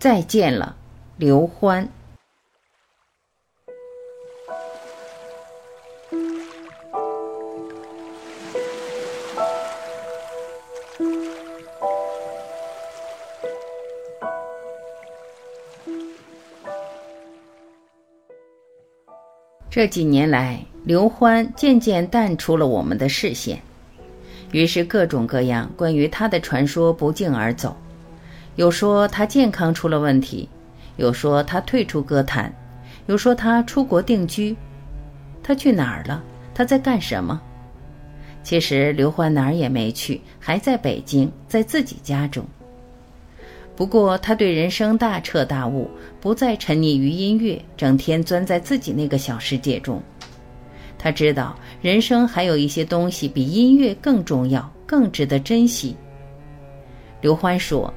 再见了，刘欢。这几年来，刘欢渐渐淡出了我们的视线，于是各种各样关于他的传说不胫而走。有说他健康出了问题，有说他退出歌坛，有说他出国定居。他去哪儿了？他在干什么？其实刘欢哪儿也没去，还在北京，在自己家中。不过，他对人生大彻大悟，不再沉溺于音乐，整天钻在自己那个小世界中。他知道，人生还有一些东西比音乐更重要，更值得珍惜。刘欢说：“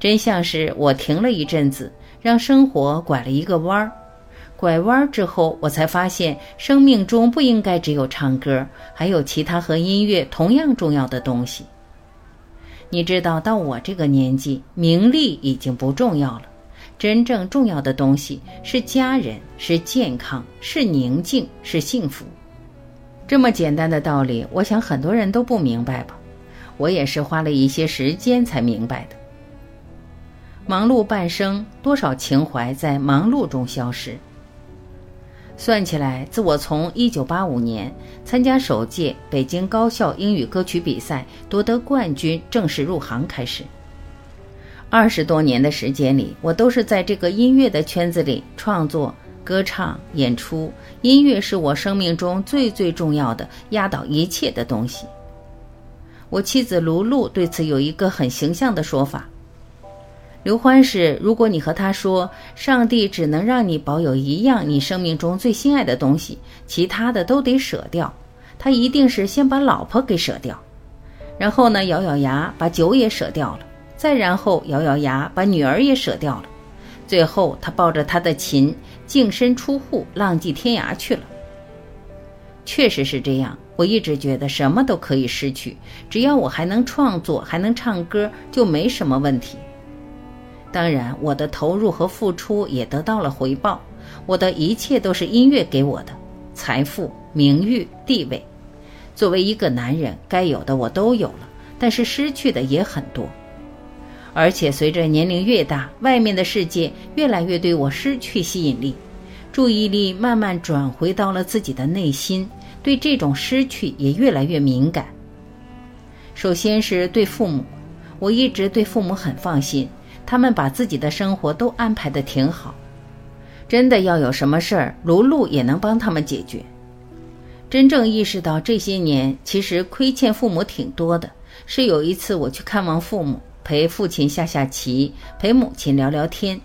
真相是我停了一阵子，让生活拐了一个弯儿。拐弯之后，我才发现，生命中不应该只有唱歌，还有其他和音乐同样重要的东西。”你知道，到我这个年纪，名利已经不重要了，真正重要的东西是家人，是健康，是宁静，是幸福。这么简单的道理，我想很多人都不明白吧？我也是花了一些时间才明白的。忙碌半生，多少情怀在忙碌中消失。算起来，自我从一九八五年参加首届北京高校英语歌曲比赛夺得冠军，正式入行开始，二十多年的时间里，我都是在这个音乐的圈子里创作、歌唱、演出。音乐是我生命中最最重要的、压倒一切的东西。我妻子卢璐对此有一个很形象的说法。刘欢是，如果你和他说，上帝只能让你保有一样你生命中最心爱的东西，其他的都得舍掉，他一定是先把老婆给舍掉，然后呢，咬咬牙把酒也舍掉了，再然后咬咬牙把女儿也舍掉了，最后他抱着他的琴，净身出户，浪迹天涯去了。确实是这样，我一直觉得什么都可以失去，只要我还能创作，还能唱歌，就没什么问题。当然，我的投入和付出也得到了回报。我的一切都是音乐给我的，财富、名誉、地位。作为一个男人，该有的我都有了，但是失去的也很多。而且随着年龄越大，外面的世界越来越对我失去吸引力，注意力慢慢转回到了自己的内心，对这种失去也越来越敏感。首先是对父母，我一直对父母很放心。他们把自己的生活都安排的挺好，真的要有什么事儿，卢璐也能帮他们解决。真正意识到这些年其实亏欠父母挺多的，是有一次我去看望父母，陪父亲下下棋，陪母亲聊聊天。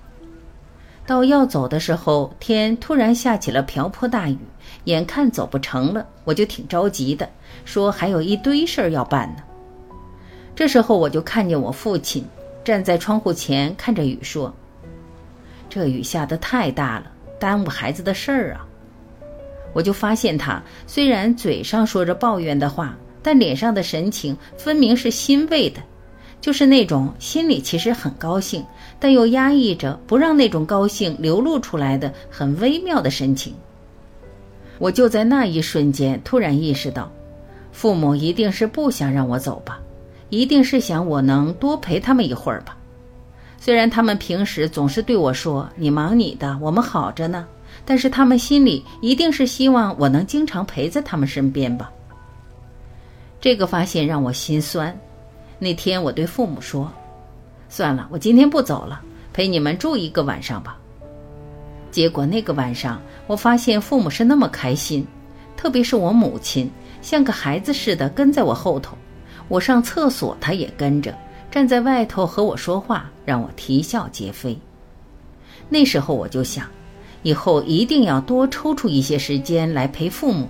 到要走的时候，天突然下起了瓢泼大雨，眼看走不成了，我就挺着急的，说还有一堆事儿要办呢。这时候我就看见我父亲。站在窗户前看着雨，说：“这雨下的太大了，耽误孩子的事儿啊。”我就发现他虽然嘴上说着抱怨的话，但脸上的神情分明是欣慰的，就是那种心里其实很高兴，但又压抑着不让那种高兴流露出来的很微妙的神情。我就在那一瞬间突然意识到，父母一定是不想让我走吧。一定是想我能多陪他们一会儿吧，虽然他们平时总是对我说“你忙你的，我们好着呢”，但是他们心里一定是希望我能经常陪在他们身边吧。这个发现让我心酸。那天我对父母说：“算了，我今天不走了，陪你们住一个晚上吧。”结果那个晚上，我发现父母是那么开心，特别是我母亲，像个孩子似的跟在我后头。我上厕所，他也跟着站在外头和我说话，让我啼笑皆非。那时候我就想，以后一定要多抽出一些时间来陪父母。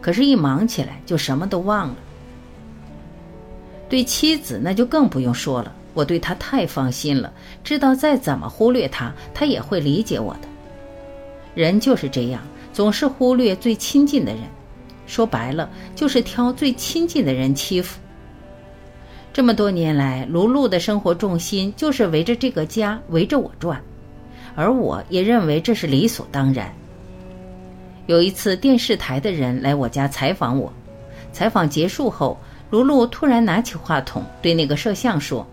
可是，一忙起来就什么都忘了。对妻子那就更不用说了，我对她太放心了，知道再怎么忽略她，她也会理解我的。人就是这样，总是忽略最亲近的人，说白了就是挑最亲近的人欺负。这么多年来，卢璐的生活重心就是围着这个家，围着我转，而我也认为这是理所当然。有一次，电视台的人来我家采访我，采访结束后，卢璐突然拿起话筒对那个摄像说：“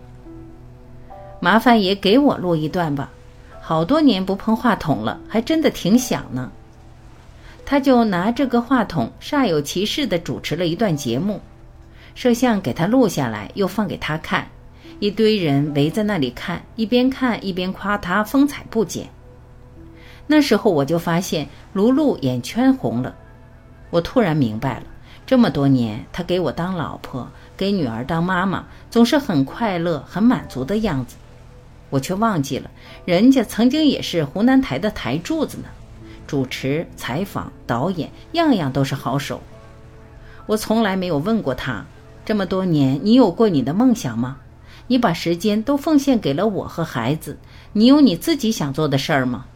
麻烦也给我录一段吧，好多年不碰话筒了，还真的挺响呢。”他就拿这个话筒，煞有其事地主持了一段节目。摄像给他录下来，又放给他看，一堆人围在那里看，一边看一边夸他风采不减。那时候我就发现卢璐眼圈红了，我突然明白了，这么多年他给我当老婆，给女儿当妈妈，总是很快乐、很满足的样子，我却忘记了，人家曾经也是湖南台的台柱子呢，主持、采访、导演，样样都是好手。我从来没有问过他。这么多年，你有过你的梦想吗？你把时间都奉献给了我和孩子，你有你自己想做的事儿吗？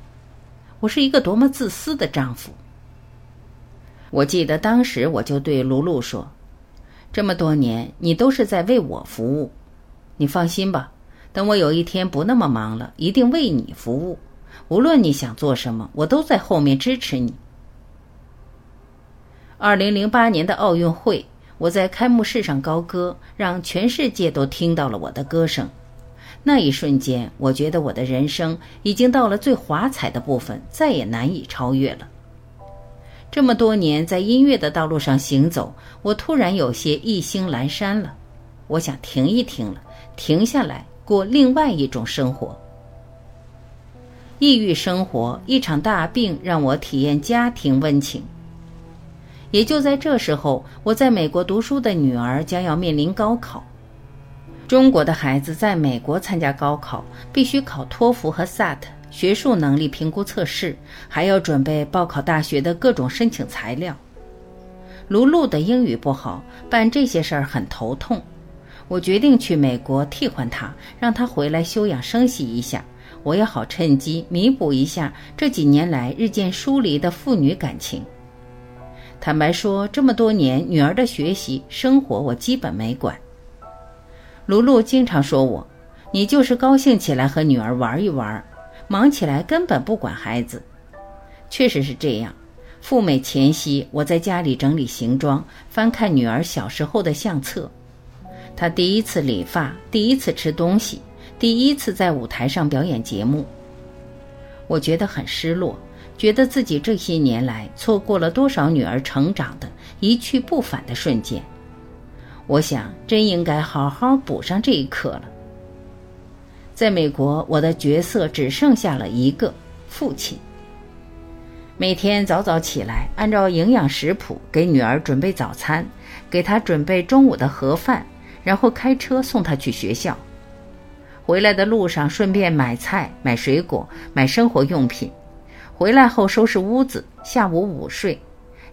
我是一个多么自私的丈夫！我记得当时我就对卢璐说：“这么多年，你都是在为我服务，你放心吧，等我有一天不那么忙了，一定为你服务。无论你想做什么，我都在后面支持你。”二零零八年的奥运会。我在开幕式上高歌，让全世界都听到了我的歌声。那一瞬间，我觉得我的人生已经到了最华彩的部分，再也难以超越了。这么多年在音乐的道路上行走，我突然有些意兴阑珊了。我想停一停了，停下来过另外一种生活。抑郁生活，一场大病让我体验家庭温情。也就在这时候，我在美国读书的女儿将要面临高考。中国的孩子在美国参加高考，必须考托福和 SAT 学术能力评估测试，还要准备报考大学的各种申请材料。卢璐的英语不好，办这些事儿很头痛。我决定去美国替换她，让她回来休养生息一下，我也好趁机弥补一下这几年来日渐疏离的父女感情。坦白说，这么多年，女儿的学习、生活我基本没管。卢璐经常说我：“你就是高兴起来和女儿玩一玩，忙起来根本不管孩子。”确实是这样。赴美前夕，我在家里整理行装，翻看女儿小时候的相册。她第一次理发，第一次吃东西，第一次在舞台上表演节目。我觉得很失落。觉得自己这些年来错过了多少女儿成长的一去不返的瞬间，我想真应该好好补上这一课了。在美国，我的角色只剩下了一个父亲。每天早早起来，按照营养食谱给女儿准备早餐，给她准备中午的盒饭，然后开车送她去学校。回来的路上顺便买菜、买水果、买生活用品。回来后收拾屋子，下午午睡，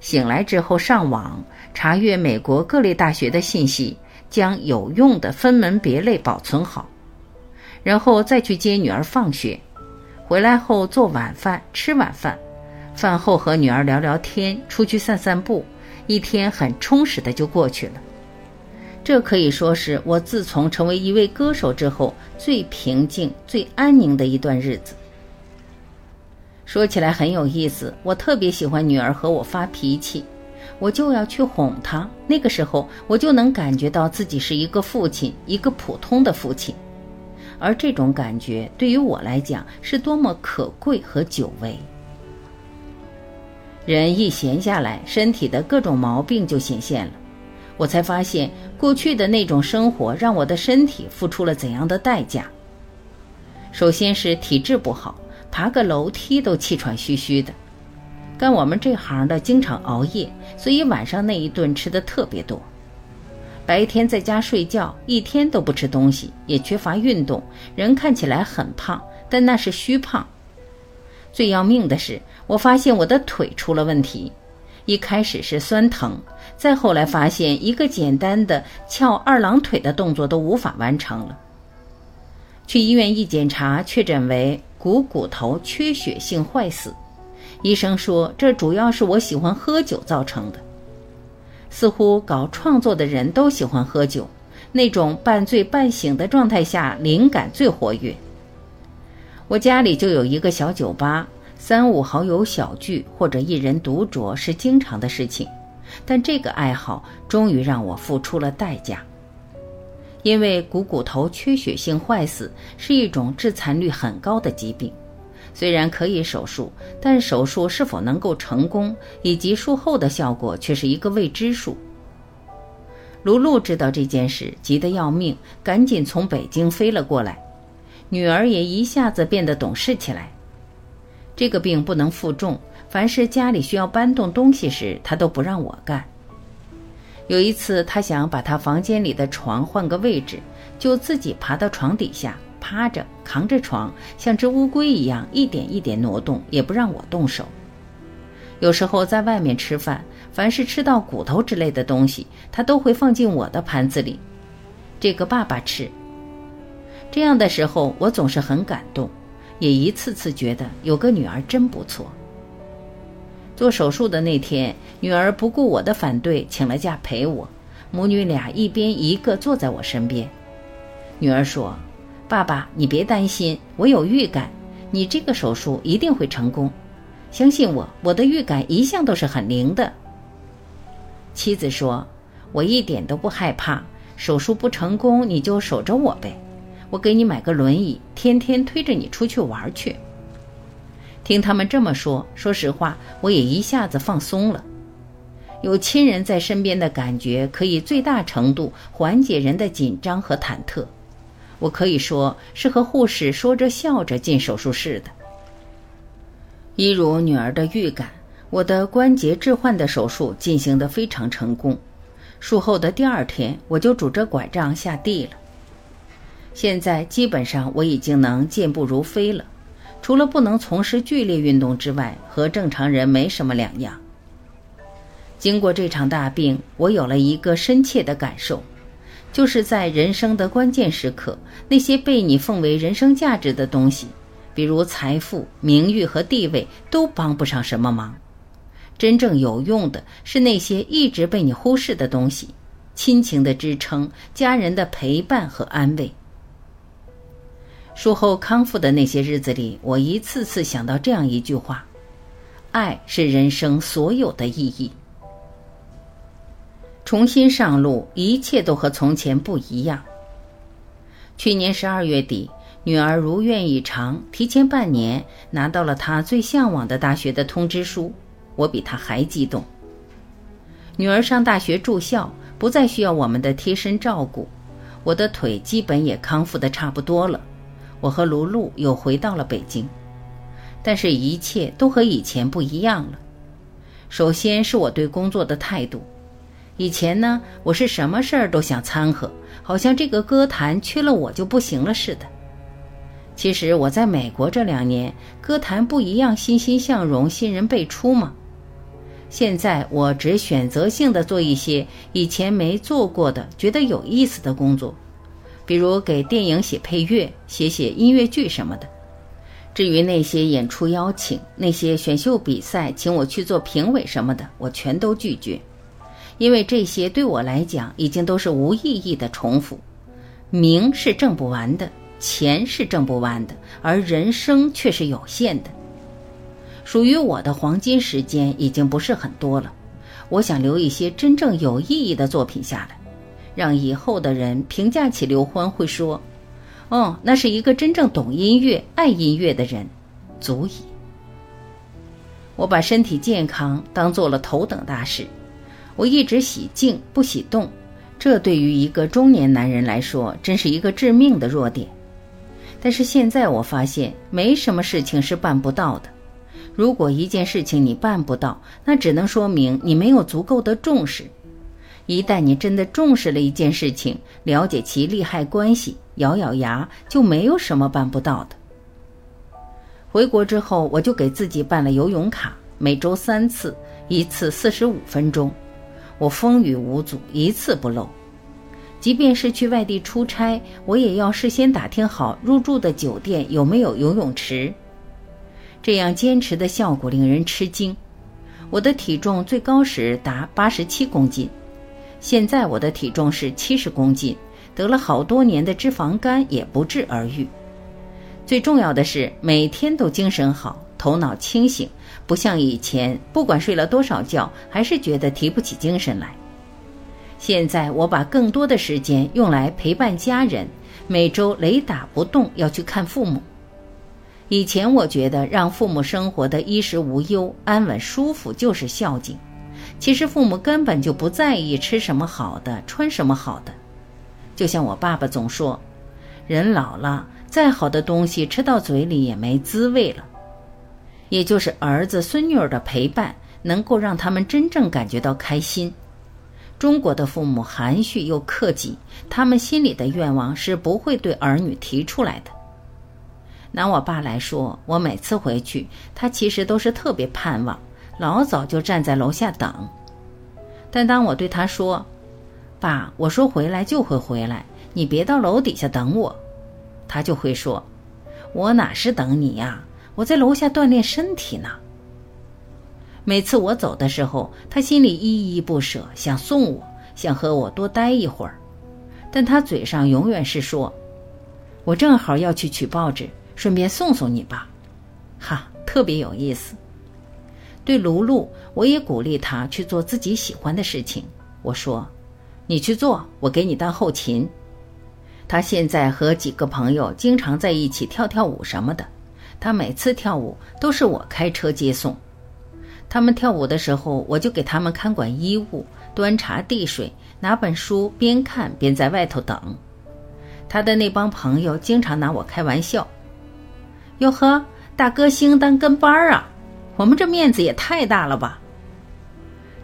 醒来之后上网查阅美国各类大学的信息，将有用的分门别类保存好，然后再去接女儿放学。回来后做晚饭，吃晚饭，饭后和女儿聊聊天，出去散散步，一天很充实的就过去了。这可以说是我自从成为一位歌手之后最平静、最安宁的一段日子。说起来很有意思，我特别喜欢女儿和我发脾气，我就要去哄她。那个时候，我就能感觉到自己是一个父亲，一个普通的父亲，而这种感觉对于我来讲是多么可贵和久违。人一闲下来，身体的各种毛病就显现了，我才发现过去的那种生活让我的身体付出了怎样的代价。首先是体质不好。爬个楼梯都气喘吁吁的，干我们这行的经常熬夜，所以晚上那一顿吃的特别多。白天在家睡觉，一天都不吃东西，也缺乏运动，人看起来很胖，但那是虚胖。最要命的是，我发现我的腿出了问题，一开始是酸疼，再后来发现一个简单的翘二郎腿的动作都无法完成了。去医院一检查，确诊为。股骨头缺血性坏死，医生说这主要是我喜欢喝酒造成的。似乎搞创作的人都喜欢喝酒，那种半醉半醒的状态下，灵感最活跃。我家里就有一个小酒吧，三五好友小聚或者一人独酌是经常的事情，但这个爱好终于让我付出了代价。因为股骨头缺血性坏死是一种致残率很高的疾病，虽然可以手术，但手术是否能够成功以及术后的效果却是一个未知数。卢璐知道这件事，急得要命，赶紧从北京飞了过来。女儿也一下子变得懂事起来。这个病不能负重，凡是家里需要搬动东西时，她都不让我干。有一次，他想把他房间里的床换个位置，就自己爬到床底下，趴着扛着床，像只乌龟一样一点一点挪动，也不让我动手。有时候在外面吃饭，凡是吃到骨头之类的东西，他都会放进我的盘子里，这个爸爸吃。这样的时候，我总是很感动，也一次次觉得有个女儿真不错。做手术的那天，女儿不顾我的反对，请了假陪我，母女俩一边一个坐在我身边。女儿说：“爸爸，你别担心，我有预感，你这个手术一定会成功，相信我，我的预感一向都是很灵的。”妻子说：“我一点都不害怕，手术不成功你就守着我呗。”我给你买个轮椅，天天推着你出去玩去。听他们这么说，说实话，我也一下子放松了。有亲人在身边的感觉，可以最大程度缓解人的紧张和忐忑。我可以说是和护士说着笑着进手术室的。一如女儿的预感，我的关节置换的手术进行得非常成功。术后的第二天，我就拄着拐杖下地了。现在基本上我已经能健步如飞了，除了不能从事剧烈运动之外，和正常人没什么两样。经过这场大病，我有了一个深切的感受，就是在人生的关键时刻，那些被你奉为人生价值的东西，比如财富、名誉和地位，都帮不上什么忙。真正有用的是那些一直被你忽视的东西：亲情的支撑、家人的陪伴和安慰。术后康复的那些日子里，我一次次想到这样一句话：“爱是人生所有的意义。”重新上路，一切都和从前不一样。去年十二月底，女儿如愿以偿，提前半年拿到了她最向往的大学的通知书，我比她还激动。女儿上大学住校，不再需要我们的贴身照顾，我的腿基本也康复的差不多了。我和卢璐又回到了北京，但是，一切都和以前不一样了。首先是我对工作的态度。以前呢，我是什么事儿都想掺和，好像这个歌坛缺了我就不行了似的。其实我在美国这两年，歌坛不一样欣欣向荣，新人辈出嘛。现在我只选择性的做一些以前没做过的、觉得有意思的工作。比如给电影写配乐、写写音乐剧什么的。至于那些演出邀请、那些选秀比赛请我去做评委什么的，我全都拒绝，因为这些对我来讲已经都是无意义的重复。名是挣不完的，钱是挣不完的，而人生却是有限的。属于我的黄金时间已经不是很多了，我想留一些真正有意义的作品下来。让以后的人评价起刘欢会说：“哦，那是一个真正懂音乐、爱音乐的人，足矣。”我把身体健康当做了头等大事，我一直喜静不喜动，这对于一个中年男人来说，真是一个致命的弱点。但是现在我发现，没什么事情是办不到的。如果一件事情你办不到，那只能说明你没有足够的重视。一旦你真的重视了一件事情，了解其利害关系，咬咬牙就没有什么办不到的。回国之后，我就给自己办了游泳卡，每周三次，一次四十五分钟，我风雨无阻，一次不漏。即便是去外地出差，我也要事先打听好入住的酒店有没有游泳池。这样坚持的效果令人吃惊。我的体重最高时达八十七公斤。现在我的体重是七十公斤，得了好多年的脂肪肝也不治而愈。最重要的是，每天都精神好，头脑清醒，不像以前，不管睡了多少觉，还是觉得提不起精神来。现在我把更多的时间用来陪伴家人，每周雷打不动要去看父母。以前我觉得让父母生活的衣食无忧、安稳舒服就是孝敬，其实父母根本就不在意吃什么好的、穿什么好的。就像我爸爸总说，人老了。再好的东西吃到嘴里也没滋味了，也就是儿子孙女儿的陪伴能够让他们真正感觉到开心。中国的父母含蓄又克己，他们心里的愿望是不会对儿女提出来的。拿我爸来说，我每次回去，他其实都是特别盼望，老早就站在楼下等。但当我对他说：“爸，我说回来就会回来，你别到楼底下等我。”他就会说：“我哪是等你呀？我在楼下锻炼身体呢。”每次我走的时候，他心里依依不舍，想送我，想和我多待一会儿，但他嘴上永远是说：“我正好要去取报纸，顺便送送你吧。”哈，特别有意思。对卢璐，我也鼓励他去做自己喜欢的事情。我说：“你去做，我给你当后勤。”他现在和几个朋友经常在一起跳跳舞什么的，他每次跳舞都是我开车接送。他们跳舞的时候，我就给他们看管衣物、端茶递水，拿本书边看边在外头等。他的那帮朋友经常拿我开玩笑：“哟呵，大歌星当跟班儿啊，我们这面子也太大了吧？”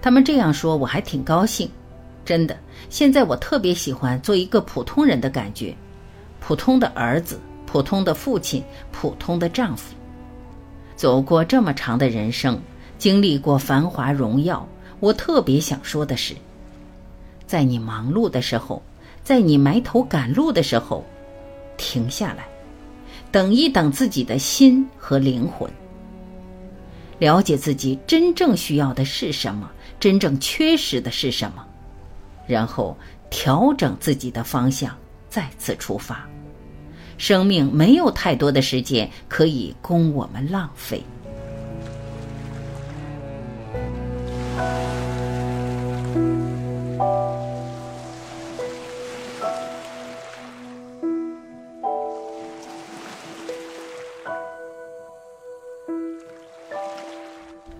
他们这样说，我还挺高兴。真的，现在我特别喜欢做一个普通人的感觉，普通的儿子，普通的父亲，普通的丈夫。走过这么长的人生，经历过繁华荣耀，我特别想说的是，在你忙碌的时候，在你埋头赶路的时候，停下来，等一等自己的心和灵魂，了解自己真正需要的是什么，真正缺失的是什么。然后调整自己的方向，再次出发。生命没有太多的时间可以供我们浪费。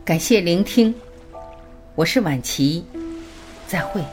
感谢聆听，我是晚琪，再会。